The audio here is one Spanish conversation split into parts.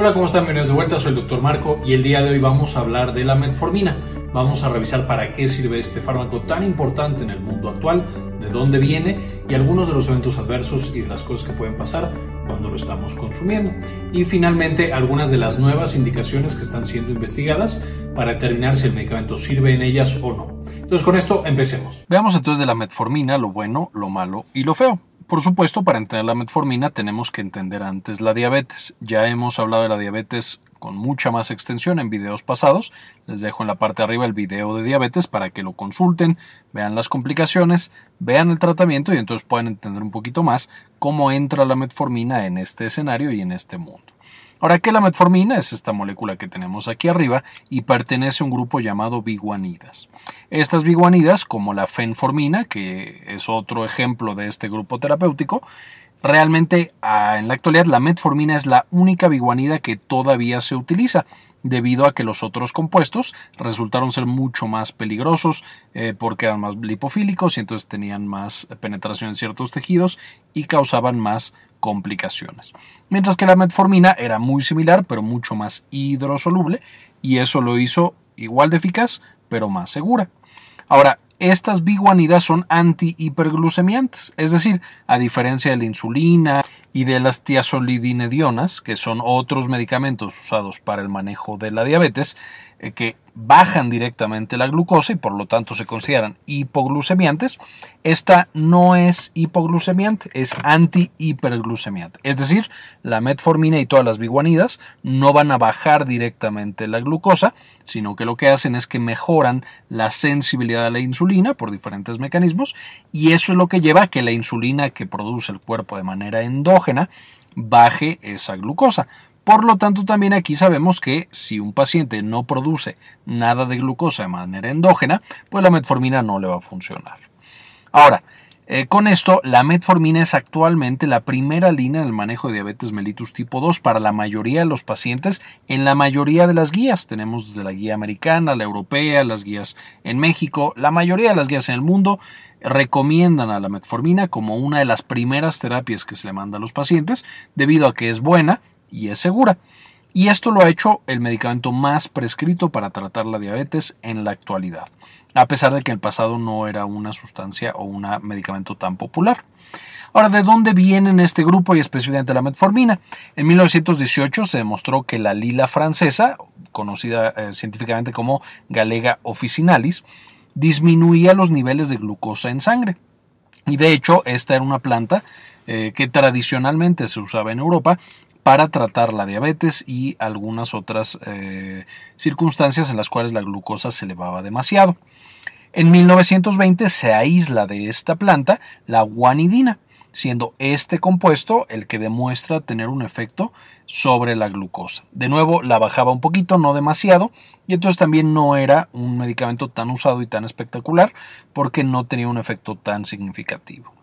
Hola, ¿cómo están? Bienvenidos de vuelta, soy el Dr. Marco y el día de hoy vamos a hablar de la metformina. Vamos a revisar para qué sirve este fármaco tan importante en el mundo actual, de dónde viene y algunos de los eventos adversos y de las cosas que pueden pasar cuando lo estamos consumiendo. Y finalmente algunas de las nuevas indicaciones que están siendo investigadas para determinar si el medicamento sirve en ellas o no. Entonces con esto empecemos. Veamos entonces de la metformina lo bueno, lo malo y lo feo. Por supuesto, para entender la metformina tenemos que entender antes la diabetes. Ya hemos hablado de la diabetes con mucha más extensión en videos pasados. Les dejo en la parte de arriba el video de diabetes para que lo consulten, vean las complicaciones, vean el tratamiento y entonces puedan entender un poquito más cómo entra la metformina en este escenario y en este mundo. Ahora que la metformina es esta molécula que tenemos aquí arriba y pertenece a un grupo llamado biguanidas. Estas biguanidas, como la fenformina, que es otro ejemplo de este grupo terapéutico, realmente ah, en la actualidad la metformina es la única biguanida que todavía se utiliza debido a que los otros compuestos resultaron ser mucho más peligrosos eh, porque eran más lipofílicos y entonces tenían más penetración en ciertos tejidos y causaban más complicaciones. Mientras que la metformina era muy similar pero mucho más hidrosoluble y eso lo hizo igual de eficaz pero más segura. Ahora, estas biguanidas son antihiperglucemiantes, es decir, a diferencia de la insulina y de las tiazolidinedionas, que son otros medicamentos usados para el manejo de la diabetes, eh, que bajan directamente la glucosa y por lo tanto se consideran hipoglucemiantes, esta no es hipoglucemiante, es anti-hiperglucemiante. Es decir, la metformina y todas las biguanidas no van a bajar directamente la glucosa, sino que lo que hacen es que mejoran la sensibilidad a la insulina por diferentes mecanismos y eso es lo que lleva a que la insulina que produce el cuerpo de manera endógena baje esa glucosa. Por lo tanto, también aquí sabemos que si un paciente no produce nada de glucosa de manera endógena, pues la metformina no le va a funcionar. Ahora, eh, con esto, la metformina es actualmente la primera línea en el manejo de diabetes mellitus tipo 2 para la mayoría de los pacientes en la mayoría de las guías. Tenemos desde la guía americana, la europea, las guías en México, la mayoría de las guías en el mundo recomiendan a la metformina como una de las primeras terapias que se le manda a los pacientes debido a que es buena, y es segura. Y esto lo ha hecho el medicamento más prescrito para tratar la diabetes en la actualidad, a pesar de que en el pasado no era una sustancia o un medicamento tan popular. Ahora, ¿de dónde viene este grupo y específicamente la metformina? En 1918 se demostró que la lila francesa, conocida eh, científicamente como Galega officinalis, disminuía los niveles de glucosa en sangre. Y de hecho, esta era una planta eh, que tradicionalmente se usaba en Europa para tratar la diabetes y algunas otras eh, circunstancias en las cuales la glucosa se elevaba demasiado. En 1920 se aísla de esta planta la guanidina, siendo este compuesto el que demuestra tener un efecto sobre la glucosa. De nuevo, la bajaba un poquito, no demasiado, y entonces también no era un medicamento tan usado y tan espectacular porque no tenía un efecto tan significativo.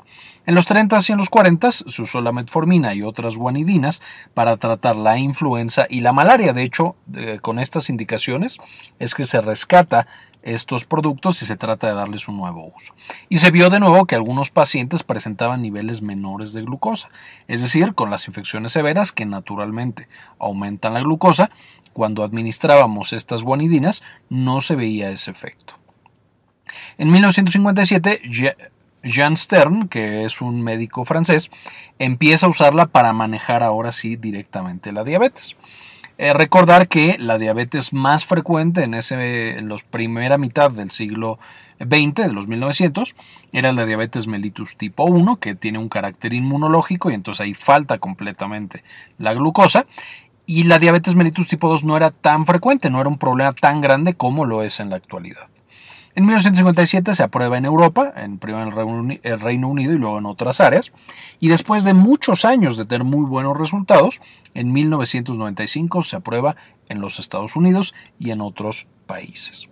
En los 30 y en los 40 se usó la metformina y otras guanidinas para tratar la influenza y la malaria. De hecho, con estas indicaciones es que se rescata estos productos y se trata de darles un nuevo uso. Y se vio de nuevo que algunos pacientes presentaban niveles menores de glucosa, es decir, con las infecciones severas que naturalmente aumentan la glucosa, cuando administrábamos estas guanidinas no se veía ese efecto. En 1957, Jean Stern, que es un médico francés, empieza a usarla para manejar ahora sí directamente la diabetes. Eh, recordar que la diabetes más frecuente en, ese, en la primera mitad del siglo XX, de los 1900, era la diabetes mellitus tipo 1, que tiene un carácter inmunológico y entonces ahí falta completamente la glucosa. Y la diabetes mellitus tipo 2 no era tan frecuente, no era un problema tan grande como lo es en la actualidad. En 1957 se aprueba en Europa, en primero en el Reino Unido y luego en otras áreas, y después de muchos años de tener muy buenos resultados, en 1995 se aprueba en los Estados Unidos y en otros países.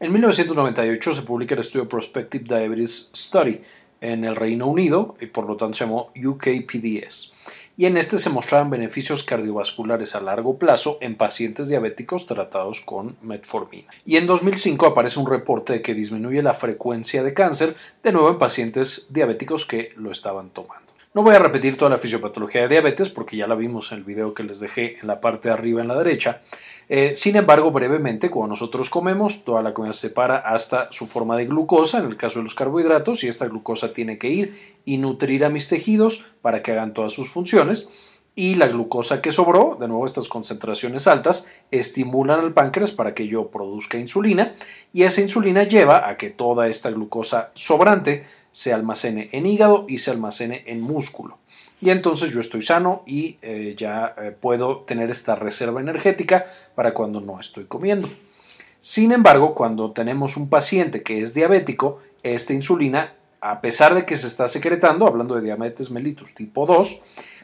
En 1998 se publica el estudio Prospective Diabetes Study en el Reino Unido y por lo tanto se llamó UKPDS y en este se mostraban beneficios cardiovasculares a largo plazo en pacientes diabéticos tratados con metformina. Y en 2005 aparece un reporte de que disminuye la frecuencia de cáncer de nuevo en pacientes diabéticos que lo estaban tomando. No voy a repetir toda la fisiopatología de diabetes porque ya la vimos en el video que les dejé en la parte de arriba en la derecha. Eh, sin embargo, brevemente, cuando nosotros comemos, toda la comida se separa hasta su forma de glucosa, en el caso de los carbohidratos, y esta glucosa tiene que ir y nutrir a mis tejidos para que hagan todas sus funciones. Y la glucosa que sobró, de nuevo estas concentraciones altas, estimulan al páncreas para que yo produzca insulina y esa insulina lleva a que toda esta glucosa sobrante se almacene en hígado y se almacene en músculo y entonces yo estoy sano y eh, ya eh, puedo tener esta reserva energética para cuando no estoy comiendo. Sin embargo, cuando tenemos un paciente que es diabético, esta insulina, a pesar de que se está secretando, hablando de diabetes mellitus tipo 2,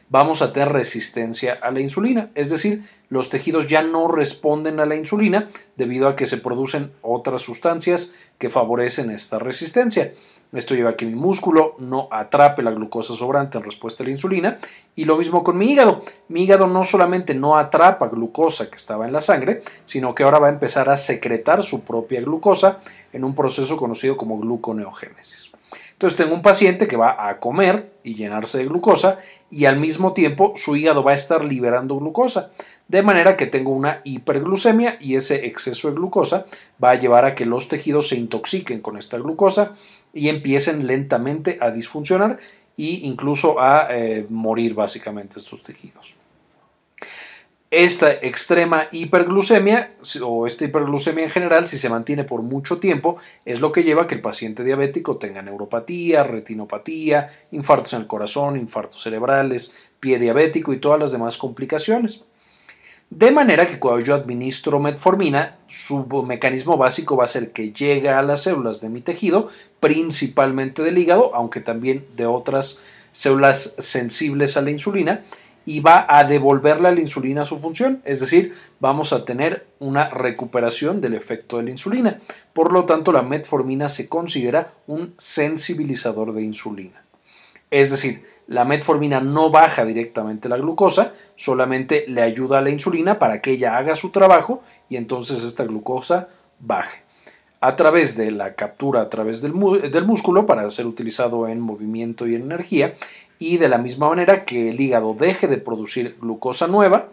vamos a tener resistencia a la insulina, es decir, los tejidos ya no responden a la insulina debido a que se producen otras sustancias que favorecen esta resistencia. Esto lleva a que mi músculo no atrape la glucosa sobrante en respuesta a la insulina. Y lo mismo con mi hígado. Mi hígado no solamente no atrapa glucosa que estaba en la sangre, sino que ahora va a empezar a secretar su propia glucosa en un proceso conocido como gluconeogénesis. Entonces tengo un paciente que va a comer y llenarse de glucosa y al mismo tiempo su hígado va a estar liberando glucosa. De manera que tengo una hiperglucemia y ese exceso de glucosa va a llevar a que los tejidos se intoxiquen con esta glucosa y empiecen lentamente a disfuncionar e incluso a eh, morir básicamente estos tejidos. Esta extrema hiperglucemia o esta hiperglucemia en general, si se mantiene por mucho tiempo, es lo que lleva a que el paciente diabético tenga neuropatía, retinopatía, infartos en el corazón, infartos cerebrales, pie diabético y todas las demás complicaciones. De manera que cuando yo administro metformina, su mecanismo básico va a ser que llegue a las células de mi tejido, principalmente del hígado, aunque también de otras células sensibles a la insulina, y va a devolverle a la insulina su función, es decir, vamos a tener una recuperación del efecto de la insulina. Por lo tanto, la metformina se considera un sensibilizador de insulina. Es decir, la metformina no baja directamente la glucosa, solamente le ayuda a la insulina para que ella haga su trabajo y entonces esta glucosa baje. A través de la captura a través del, músculo para ser utilizado en movimiento y en energía y de la misma manera que el hígado deje de producir glucosa nueva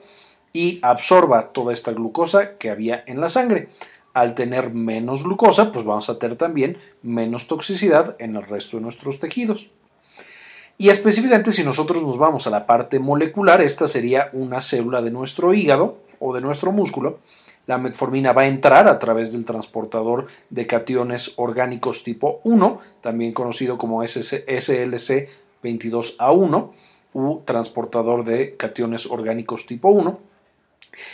y absorba toda esta glucosa que había en la sangre. Al tener menos glucosa, pues vamos a tener también menos toxicidad en el resto de nuestros tejidos. Y específicamente si nosotros nos vamos a la parte molecular, esta sería una célula de nuestro hígado o de nuestro músculo. La metformina va a entrar a través del transportador de cationes orgánicos tipo 1, también conocido como SLC22A1, u transportador de cationes orgánicos tipo 1.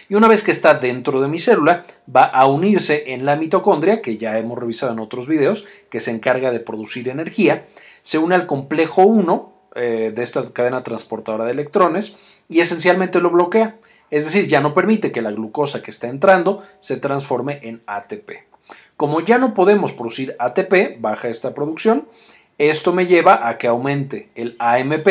Y una vez que está dentro de mi célula, va a unirse en la mitocondria, que ya hemos revisado en otros videos, que se encarga de producir energía, se une al complejo 1 eh, de esta cadena transportadora de electrones y esencialmente lo bloquea. Es decir, ya no permite que la glucosa que está entrando se transforme en ATP. Como ya no podemos producir ATP, baja esta producción, esto me lleva a que aumente el AMP,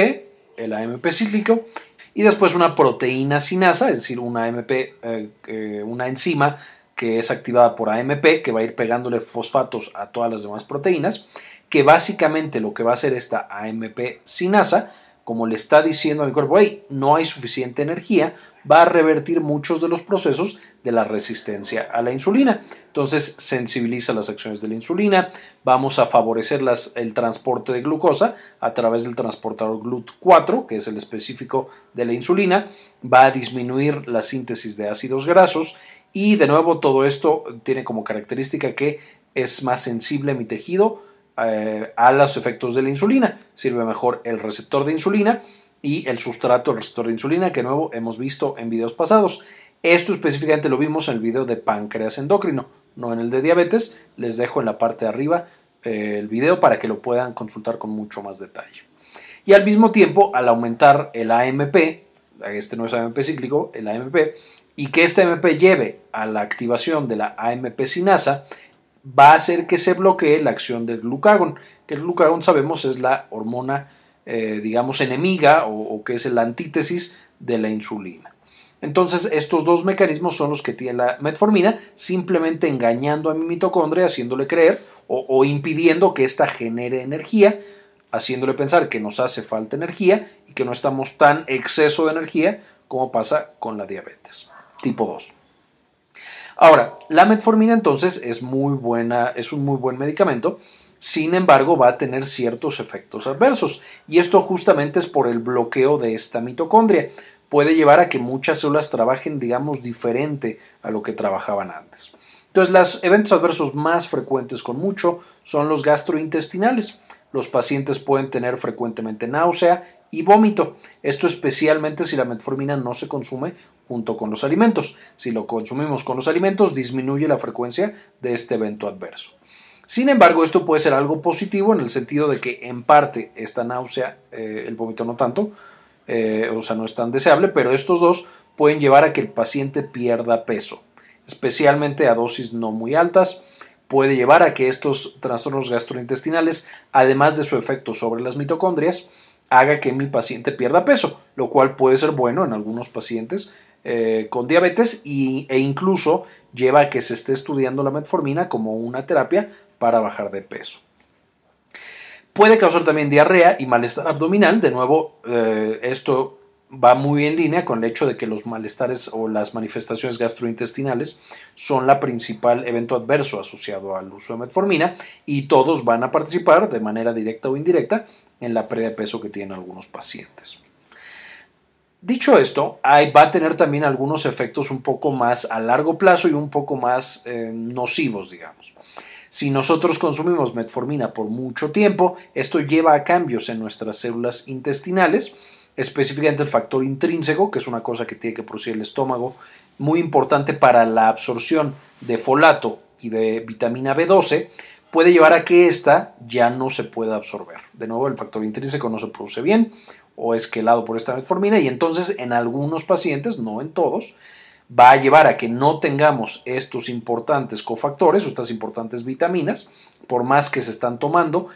el AMP cíclico, y después una proteína sinasa, es decir, una AMP, eh, eh, una enzima que es activada por AMP, que va a ir pegándole fosfatos a todas las demás proteínas, que básicamente lo que va a hacer esta AMP sinasa, como le está diciendo a mi cuerpo, hey, no hay suficiente energía, va a revertir muchos de los procesos de la resistencia a la insulina. Entonces sensibiliza las acciones de la insulina, vamos a favorecer el transporte de glucosa a través del transportador GLUT4, que es el específico de la insulina, va a disminuir la síntesis de ácidos grasos y de nuevo todo esto tiene como característica que es más sensible a mi tejido eh, a los efectos de la insulina. Sirve mejor el receptor de insulina y el sustrato del receptor de insulina que nuevo hemos visto en videos pasados. Esto específicamente lo vimos en el video de páncreas endocrino, no en el de diabetes. Les dejo en la parte de arriba eh, el video para que lo puedan consultar con mucho más detalle. Y al mismo tiempo, al aumentar el AMP, este no es AMP cíclico, el AMP, y que este AMP lleve a la activación de la AMP sinasa, va a hacer que se bloquee la acción del glucagón, que el glucagón sabemos es la hormona, eh, digamos, enemiga o, que es la antítesis de la insulina. Entonces, estos dos mecanismos son los que tiene la metformina, simplemente engañando a mi mitocondria, haciéndole creer o, impidiendo que ésta genere energía, haciéndole pensar que nos hace falta energía y que no estamos tan exceso de energía como pasa con la diabetes tipo 2. Ahora, la metformina entonces es muy buena, es un muy buen medicamento, sin embargo va a tener ciertos efectos adversos y esto justamente es por el bloqueo de esta mitocondria. Puede llevar a que muchas células trabajen, digamos, diferente a lo que trabajaban antes. Entonces, los eventos adversos más frecuentes con mucho son los gastrointestinales. Los pacientes pueden tener frecuentemente náusea y vómito. Esto especialmente si la metformina no se consume junto con los alimentos. Si lo consumimos con los alimentos, disminuye la frecuencia de este evento adverso. Sin embargo, esto puede ser algo positivo en el sentido de que en parte esta náusea, eh, el vómito no tanto, eh, o sea, no es tan deseable, pero estos dos pueden llevar a que el paciente pierda peso, especialmente a dosis no muy altas. Puede llevar a que estos trastornos gastrointestinales, además de su efecto sobre las mitocondrias, haga que mi paciente pierda peso, lo cual puede ser bueno en algunos pacientes eh, con diabetes e incluso lleva a que se esté estudiando la metformina como una terapia para bajar de peso. Puede causar también diarrea y malestar abdominal. De nuevo, eh, esto va muy en línea con el hecho de que los malestares o las manifestaciones gastrointestinales son la principal evento adverso asociado al uso de metformina y todos van a participar de manera directa o indirecta en la pérdida de peso que tienen algunos pacientes. Dicho esto, va a tener también algunos efectos un poco más a largo plazo y un poco más eh, nocivos, digamos. Si nosotros consumimos metformina por mucho tiempo, esto lleva a cambios en nuestras células intestinales, específicamente el factor intrínseco, que es una cosa que tiene que producir el estómago, muy importante para la absorción de folato y de vitamina B12, puede llevar a que ésta ya no se pueda absorber. De nuevo, el factor intrínseco no se produce bien o es quelado por esta metformina y entonces en algunos pacientes, no en todos, va a llevar a que no tengamos estos importantes cofactores o estas importantes vitaminas, por más que se están tomando,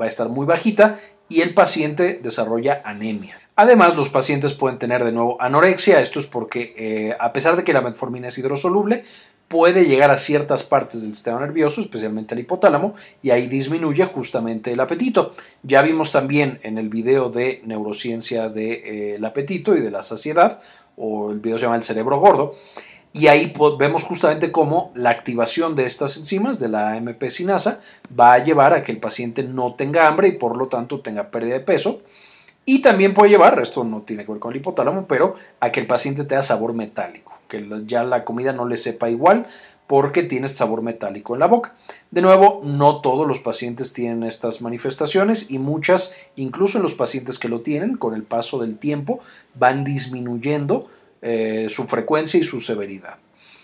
va a estar muy bajita y el paciente desarrolla anemia. Además, los pacientes pueden tener de nuevo anorexia, esto es porque eh, a pesar de que la metformina es hidrosoluble, puede llegar a ciertas partes del sistema nervioso, especialmente al hipotálamo, y ahí disminuye justamente el apetito. Ya vimos también en el video de neurociencia del eh, apetito y de la saciedad, o el video se llama El cerebro gordo, y ahí vemos justamente cómo la activación de estas enzimas, de la MP sinasa, va a llevar a que el paciente no tenga hambre y por lo tanto tenga pérdida de peso. Y también puede llevar, esto no tiene que ver con el hipotálamo, pero a que el paciente tenga sabor metálico, que ya la comida no le sepa igual porque tiene este sabor metálico en la boca. De nuevo, no todos los pacientes tienen estas manifestaciones y muchas, incluso en los pacientes que lo tienen, con el paso del tiempo, van disminuyendo eh, su frecuencia y su severidad.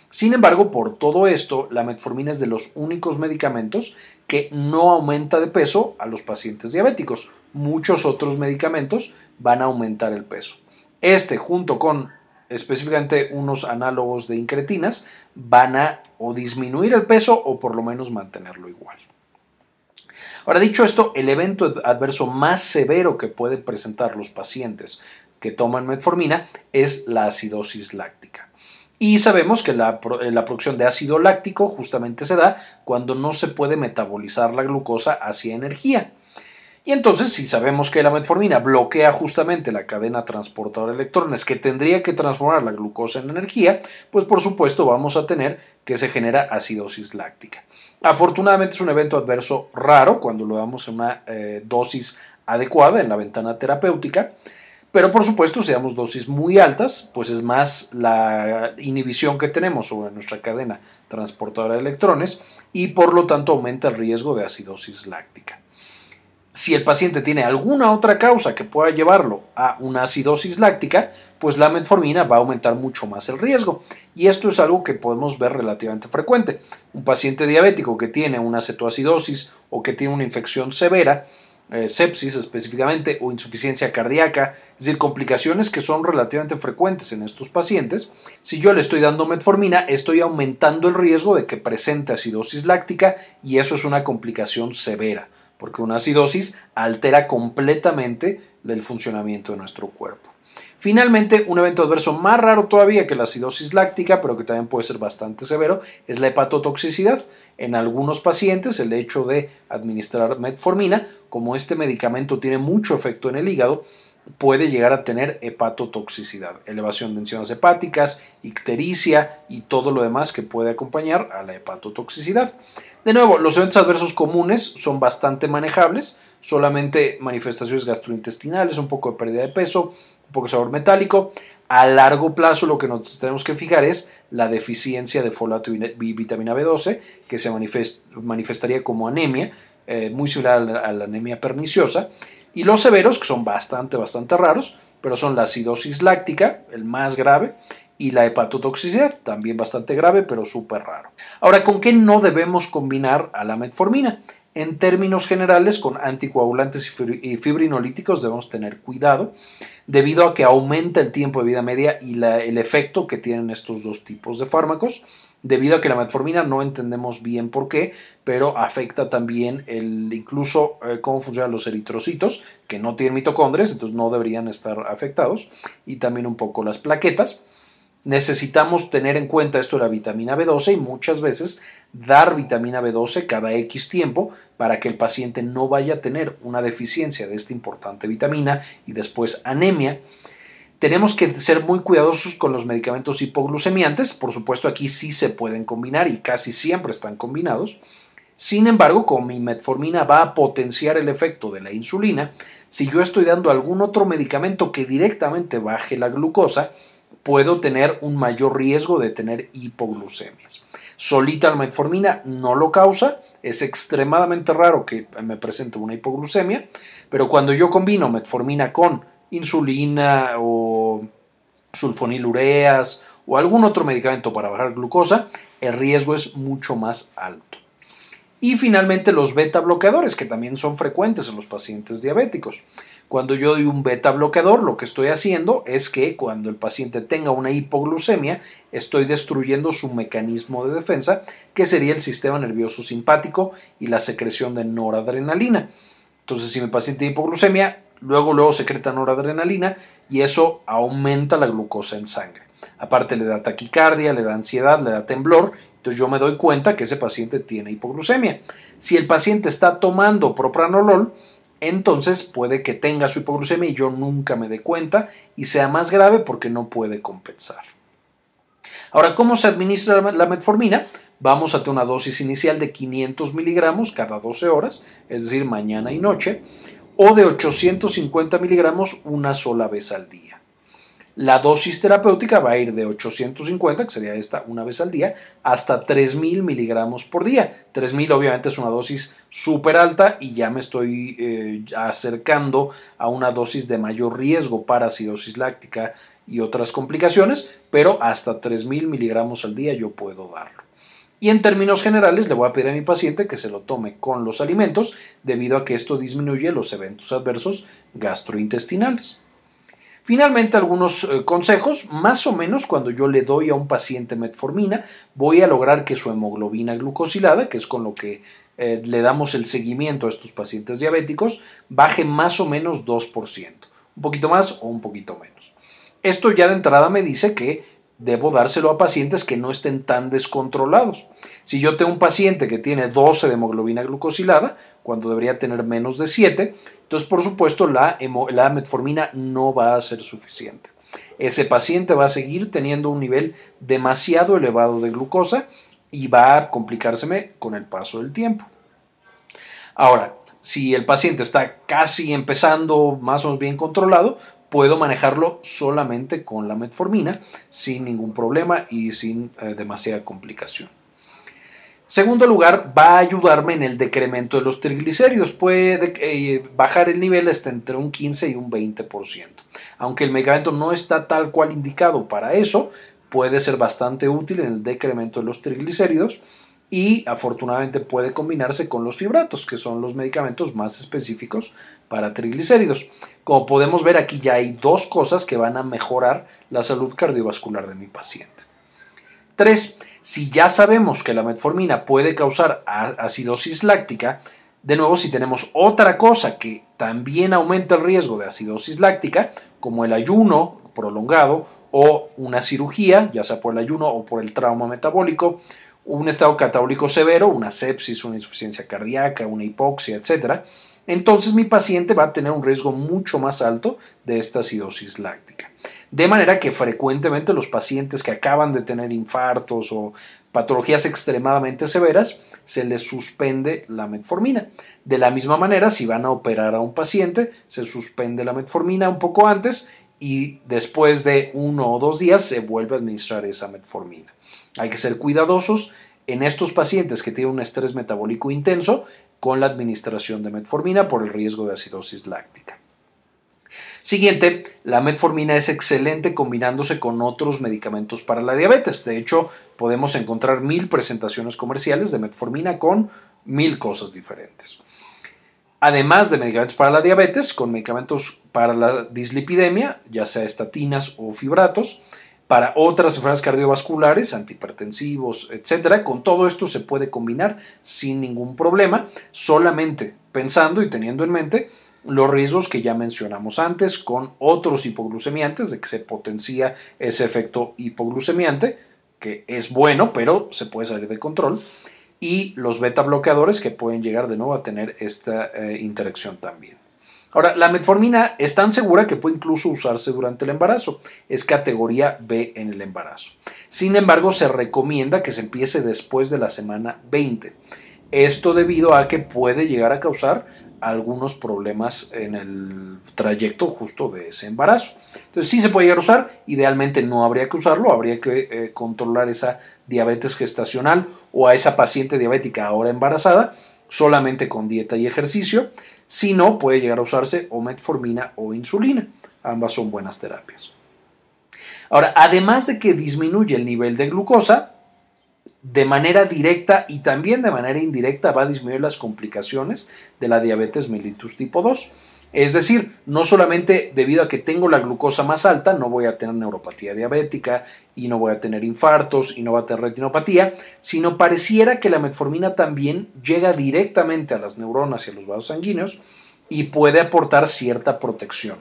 Sin embargo, por todo esto, la metformina es de los únicos medicamentos que no aumenta de peso a los pacientes diabéticos. Muchos otros medicamentos van a aumentar el peso. Este, junto con específicamente unos análogos de incretinas, van a o disminuir el peso o por lo menos mantenerlo igual. Ahora, dicho esto, el evento adverso más severo que pueden presentar los pacientes que toman metformina es la acidosis láctica. Y sabemos que la, la, producción de ácido láctico justamente se da cuando no se puede metabolizar la glucosa hacia energía. Y entonces, si sabemos que la metformina bloquea justamente la cadena transportadora de electrones que tendría que transformar la glucosa en energía, pues por supuesto vamos a tener que se genera acidosis láctica. Afortunadamente es un evento adverso raro cuando lo damos en una eh, dosis adecuada en la ventana terapéutica. Pero por supuesto, si damos dosis muy altas, pues es más la inhibición que tenemos sobre nuestra cadena transportadora de electrones y por lo tanto aumenta el riesgo de acidosis láctica. Si el paciente tiene alguna otra causa que pueda llevarlo a una acidosis láctica, pues la metformina va a aumentar mucho más el riesgo. Y esto es algo que podemos ver relativamente frecuente. Un paciente diabético que tiene una cetoacidosis o que tiene una infección severa, eh, sepsis específicamente o insuficiencia cardíaca, es decir, complicaciones que son relativamente frecuentes en estos pacientes. Si yo le estoy dando metformina, estoy aumentando el riesgo de que presente acidosis láctica y eso es una complicación severa porque una acidosis altera completamente el funcionamiento de nuestro cuerpo. Finalmente, un evento adverso más raro todavía que la acidosis láctica, pero que también puede ser bastante severo, es la hepatotoxicidad. En algunos pacientes, el hecho de administrar metformina, como este medicamento tiene mucho efecto en el hígado, puede llegar a tener hepatotoxicidad, elevación de enzimas hepáticas, ictericia y todo lo demás que puede acompañar a la hepatotoxicidad. De nuevo, los eventos adversos comunes son bastante manejables, solamente manifestaciones gastrointestinales, un poco de pérdida de peso, un poco de sabor metálico. A largo plazo lo que nos tenemos que fijar es la deficiencia de folato y vitamina B12, que se manifestaría como anemia, eh, muy similar a la anemia perniciosa, y los severos, que son bastante, bastante raros, pero son la acidosis láctica, el más grave, y la hepatotoxicidad, también bastante grave, pero súper raro. Ahora, ¿con qué no debemos combinar a la metformina? En términos generales, con anticoagulantes y fibrinolíticos debemos tener cuidado, debido a que aumenta el tiempo de vida media y el efecto que tienen estos dos tipos de fármacos debido a que la metformina no entendemos bien por qué, pero afecta también el, incluso eh, cómo funcionan los eritrocitos, que no tienen mitocondrias, entonces no deberían estar afectados, y también un poco las plaquetas. Necesitamos tener en cuenta esto de la vitamina B12 y muchas veces dar vitamina B12 cada X tiempo para que el paciente no vaya a tener una deficiencia de esta importante vitamina y después anemia tenemos que ser muy cuidadosos con los medicamentos hipoglucemiantes. Por supuesto, aquí sí se pueden combinar y casi siempre están combinados. Sin embargo, como mi metformina va a potenciar el efecto de la insulina, si yo estoy dando algún otro medicamento que directamente baje la glucosa, puedo tener un mayor riesgo de tener hipoglucemias. Solita la metformina no lo causa, es extremadamente raro que me presente una hipoglucemia, pero cuando yo combino metformina con insulina o sulfonilureas o algún otro medicamento para bajar glucosa, el riesgo es mucho más alto. Y finalmente los beta bloqueadores, que también son frecuentes en los pacientes diabéticos. Cuando yo doy un beta bloqueador, lo que estoy haciendo es que cuando el paciente tenga una hipoglucemia, estoy destruyendo su mecanismo de defensa, que sería el sistema nervioso simpático y la secreción de noradrenalina. Entonces, si mi paciente tiene hipoglucemia, luego luego secreta noradrenalina y eso aumenta la glucosa en sangre. Aparte le da taquicardia, le da ansiedad, le da temblor, entonces yo me doy cuenta que ese paciente tiene hipoglucemia. Si el paciente está tomando propranolol, entonces puede que tenga su hipoglucemia y yo nunca me dé cuenta y sea más grave porque no puede compensar. Ahora, ¿cómo se administra la metformina? Vamos a tener una dosis inicial de 500 miligramos cada 12 horas, es decir, mañana y noche o de 850 miligramos una sola vez al día. La dosis terapéutica va a ir de 850, que sería esta una vez al día, hasta 3000 miligramos por día. 3000 obviamente es una dosis súper alta y ya me estoy eh, acercando a una dosis de mayor riesgo para acidosis láctica y otras complicaciones, pero hasta 3000 miligramos al día yo puedo darlo. Y en términos generales le voy a pedir a mi paciente que se lo tome con los alimentos debido a que esto disminuye los eventos adversos gastrointestinales. Finalmente, algunos eh, consejos, más o menos cuando yo le doy a un paciente metformina, voy a lograr que su hemoglobina glucosilada, que es con lo que eh, le damos el seguimiento a estos pacientes diabéticos, baje más o menos 2%, un poquito más o un poquito menos. Esto ya de entrada me dice que debo dárselo a pacientes que no estén tan descontrolados. Si yo tengo un paciente que tiene 12 de hemoglobina glucosilada, cuando debería tener menos de 7, entonces por supuesto la, metformina no va a ser suficiente. Ese paciente va a seguir teniendo un nivel demasiado elevado de glucosa y va a complicárseme con el paso del tiempo. Ahora, si el paciente está casi empezando más o menos bien controlado, puedo manejarlo solamente con la metformina sin ningún problema y sin eh, demasiada complicación. Segundo lugar, va a ayudarme en el decremento de los triglicéridos. Puede eh, bajar el nivel hasta entre un 15 y un 20%. Aunque el medicamento no está tal cual indicado para eso, puede ser bastante útil en el decremento de los triglicéridos y afortunadamente puede combinarse con los fibratos, que son los medicamentos más específicos para triglicéridos. Como podemos ver aquí ya hay dos cosas que van a mejorar la salud cardiovascular de mi paciente. 3. Si ya sabemos que la metformina puede causar acidosis láctica, De nuevo, si tenemos otra cosa que también aumenta el riesgo de acidosis láctica, como el ayuno prolongado o una cirugía, ya sea por el ayuno o por el trauma metabólico, un estado catabólico severo, una sepsis, una insuficiencia cardíaca, una hipoxia, etc., entonces mi paciente va a tener un riesgo mucho más alto de esta acidosis láctica. De manera que frecuentemente los pacientes que acaban de tener infartos o patologías extremadamente severas, se les suspende la metformina. De la misma manera, si van a operar a un paciente, se suspende la metformina un poco antes y después de uno o dos días se vuelve a administrar esa metformina. Hay que ser cuidadosos en estos pacientes que tienen un estrés metabólico intenso con la administración de metformina por el riesgo de acidosis láctica. Siguiente, la metformina es excelente combinándose con otros medicamentos para la diabetes. De hecho, podemos encontrar mil presentaciones comerciales de metformina con mil cosas diferentes. Además de medicamentos para la diabetes, con medicamentos para la dislipidemia, ya sea estatinas o fibratos, para otras enfermedades cardiovasculares, antihipertensivos, etcétera. Con todo esto se puede combinar sin ningún problema, solamente pensando y teniendo en mente los riesgos que ya mencionamos antes con otros hipoglucemiantes, de que se potencia ese efecto hipoglucemiante, que es bueno, pero se puede salir de control, y los beta bloqueadores que pueden llegar de nuevo a tener esta eh, interacción también. Ahora, la metformina es tan segura que puede incluso usarse durante el embarazo. Es categoría B en el embarazo. Sin embargo, se recomienda que se empiece después de la semana 20. Esto debido a que puede llegar a causar algunos problemas en el trayecto justo de ese embarazo. Entonces sí se puede llegar a usar, idealmente no habría que usarlo, habría que eh, controlar esa diabetes gestacional o a esa paciente diabética ahora embarazada solamente con dieta y ejercicio. Si no, puede llegar a usarse o metformina o insulina. Ambas son buenas terapias. Ahora, además de que disminuye el nivel de glucosa, de manera directa y también de manera indirecta va a disminuir las complicaciones de la diabetes mellitus tipo 2. Es decir, no solamente debido a que tengo la glucosa más alta, no voy a tener neuropatía diabética y no voy a tener infartos y no va a tener retinopatía, sino pareciera que la metformina también llega directamente a las neuronas y a los vasos sanguíneos y puede aportar cierta protección.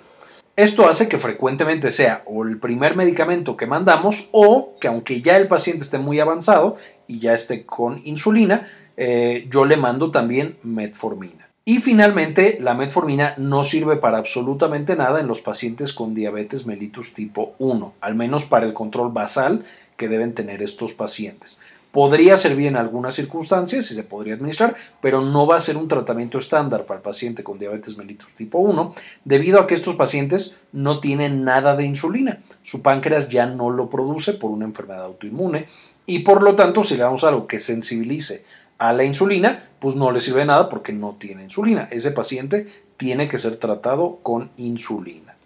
Esto hace que frecuentemente sea o el primer medicamento que mandamos o que aunque ya el paciente esté muy avanzado y ya esté con insulina, eh, yo le mando también metformina. Y finalmente, la metformina no sirve para absolutamente nada en los pacientes con diabetes mellitus tipo 1, al menos para el control basal que deben tener estos pacientes. Podría servir en algunas circunstancias y se podría administrar, pero no va a ser un tratamiento estándar para el paciente con diabetes mellitus tipo 1, debido a que estos pacientes no tienen nada de insulina. Su páncreas ya no lo produce por una enfermedad autoinmune y por lo tanto, si le damos algo que sensibilice a la insulina, pues no le sirve nada porque no tiene insulina. Ese paciente tiene que ser tratado con insulina.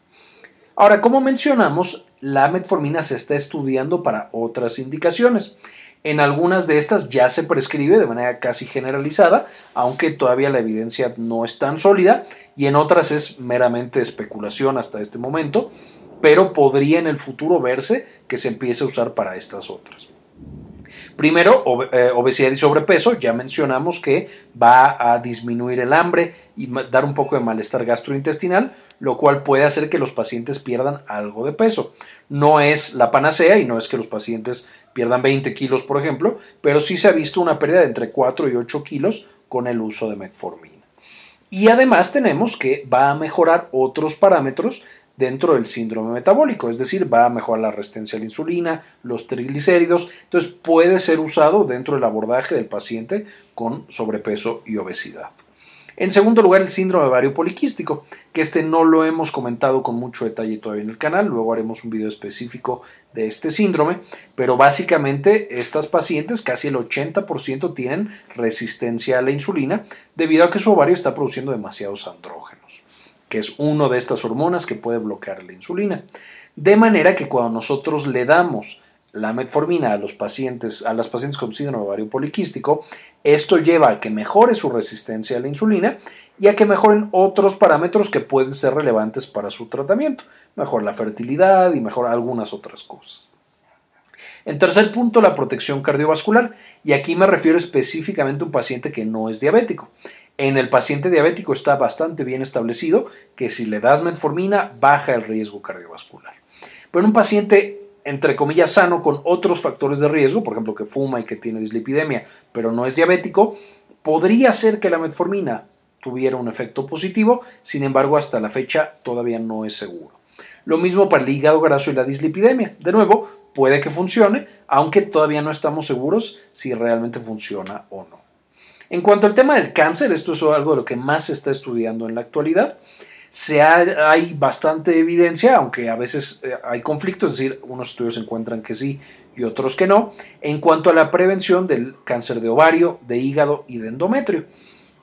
Ahora, como mencionamos, la metformina se está estudiando para otras indicaciones. En algunas de estas ya se prescribe de manera casi generalizada, aunque todavía la evidencia no es tan sólida, y en otras es meramente especulación hasta este momento, pero podría en el futuro verse que se empiece a usar para estas otras. Primero, eh, obesidad y sobrepeso. Ya mencionamos que va a disminuir el hambre y dar un poco de malestar gastrointestinal, lo cual puede hacer que los pacientes pierdan algo de peso. No es la panacea y no es que los pacientes pierdan 20 kilos, por ejemplo, pero sí se ha visto una pérdida de entre 4 y 8 kilos con el uso de metformina. Y además tenemos que va a mejorar otros parámetros dentro del síndrome metabólico, es decir, va a mejorar la resistencia a la insulina, los triglicéridos, entonces puede ser usado dentro del abordaje del paciente con sobrepeso y obesidad. En segundo lugar, el síndrome ovario poliquístico, que este no lo hemos comentado con mucho detalle todavía en el canal, luego haremos un video específico de este síndrome, pero básicamente estas pacientes, casi el 80% tienen resistencia a la insulina debido a que su ovario está produciendo demasiados andrógenos que es una de estas hormonas que puede bloquear la insulina. De manera que cuando nosotros le damos la metformina a los pacientes, a las pacientes con síndrome ovario poliquístico, esto lleva a que mejore su resistencia a la insulina y a que mejoren otros parámetros que pueden ser relevantes para su tratamiento. Mejor la fertilidad y mejor algunas otras cosas. En tercer punto, la protección cardiovascular, y aquí me refiero específicamente a un paciente que no es diabético. En el paciente diabético está bastante bien establecido que si le das metformina baja el riesgo cardiovascular. Pero en un paciente entre comillas sano con otros factores de riesgo, por ejemplo que fuma y que tiene dislipidemia, pero no es diabético, podría ser que la metformina tuviera un efecto positivo, sin embargo hasta la fecha todavía no es seguro. Lo mismo para el hígado graso y la dislipidemia. De nuevo, puede que funcione, aunque todavía no estamos seguros si realmente funciona o no. En cuanto al tema del cáncer, esto es algo de lo que más se está estudiando en la actualidad. Se hay bastante evidencia, aunque a veces eh, hay conflictos, es decir, unos estudios encuentran que sí y otros que no, en cuanto a la prevención del cáncer de ovario, de hígado y de endometrio.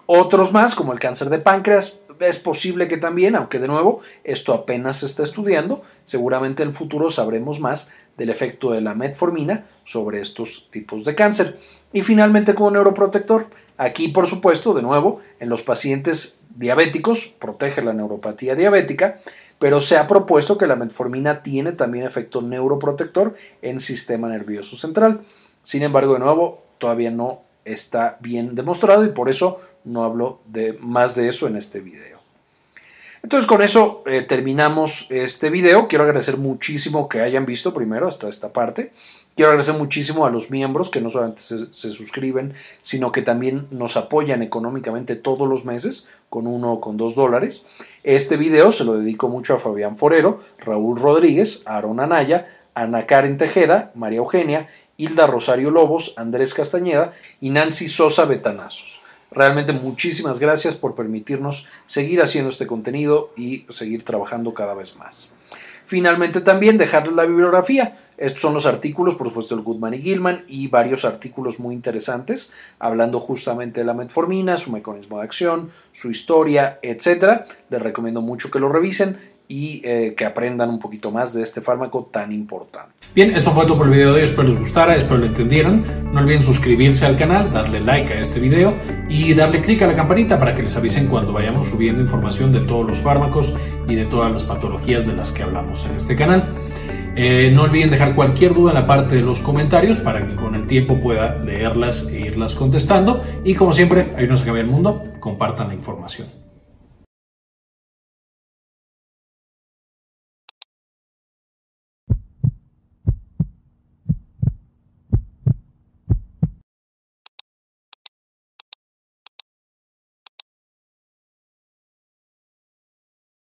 Otros más, como el cáncer de páncreas, es posible que también, aunque de nuevo esto apenas se está estudiando, seguramente en el futuro sabremos más del efecto de la metformina sobre estos tipos de cáncer. Y finalmente como neuroprotector, aquí por supuesto, de nuevo, en los pacientes diabéticos, protege la neuropatía diabética, pero se ha propuesto que la metformina tiene también efecto neuroprotector en sistema nervioso central. Sin embargo, de nuevo, todavía no está bien demostrado y por eso no hablo de más de eso en este video. Entonces con eso eh, terminamos este video. Quiero agradecer muchísimo que hayan visto primero hasta esta parte. Quiero agradecer muchísimo a los miembros que no solamente se, suscriben, sino que también nos apoyan económicamente todos los meses con uno o con dos dólares. Este video se lo dedico mucho a Fabián Forero, Raúl Rodríguez, Aaron Anaya, Ana Karen Tejeda, María Eugenia, Hilda Rosario Lobos, Andrés Castañeda y Nancy Sosa Betanazos. Realmente muchísimas gracias por permitirnos seguir haciendo este contenido y seguir trabajando cada vez más. Finalmente también dejarles la bibliografía. Estos son los artículos, por supuesto, el Goodman y Gilman y varios artículos muy interesantes hablando justamente de la metformina, su mecanismo de acción, su historia, etc. Les recomiendo mucho que lo revisen y eh, que aprendan un poquito más de este fármaco tan importante. Bien, esto fue todo por el video de hoy, espero les gustara, espero lo entendieran. No olviden suscribirse al canal, darle like a este video y darle clic a la campanita para que les avisen cuando vayamos subiendo información de todos los fármacos y de todas las patologías de las que hablamos en este canal. Eh, no olviden dejar cualquier duda en la parte de los comentarios para que con el tiempo pueda leerlas e irlas contestando. Y como siempre, ahí no se cambia el mundo, compartan la información.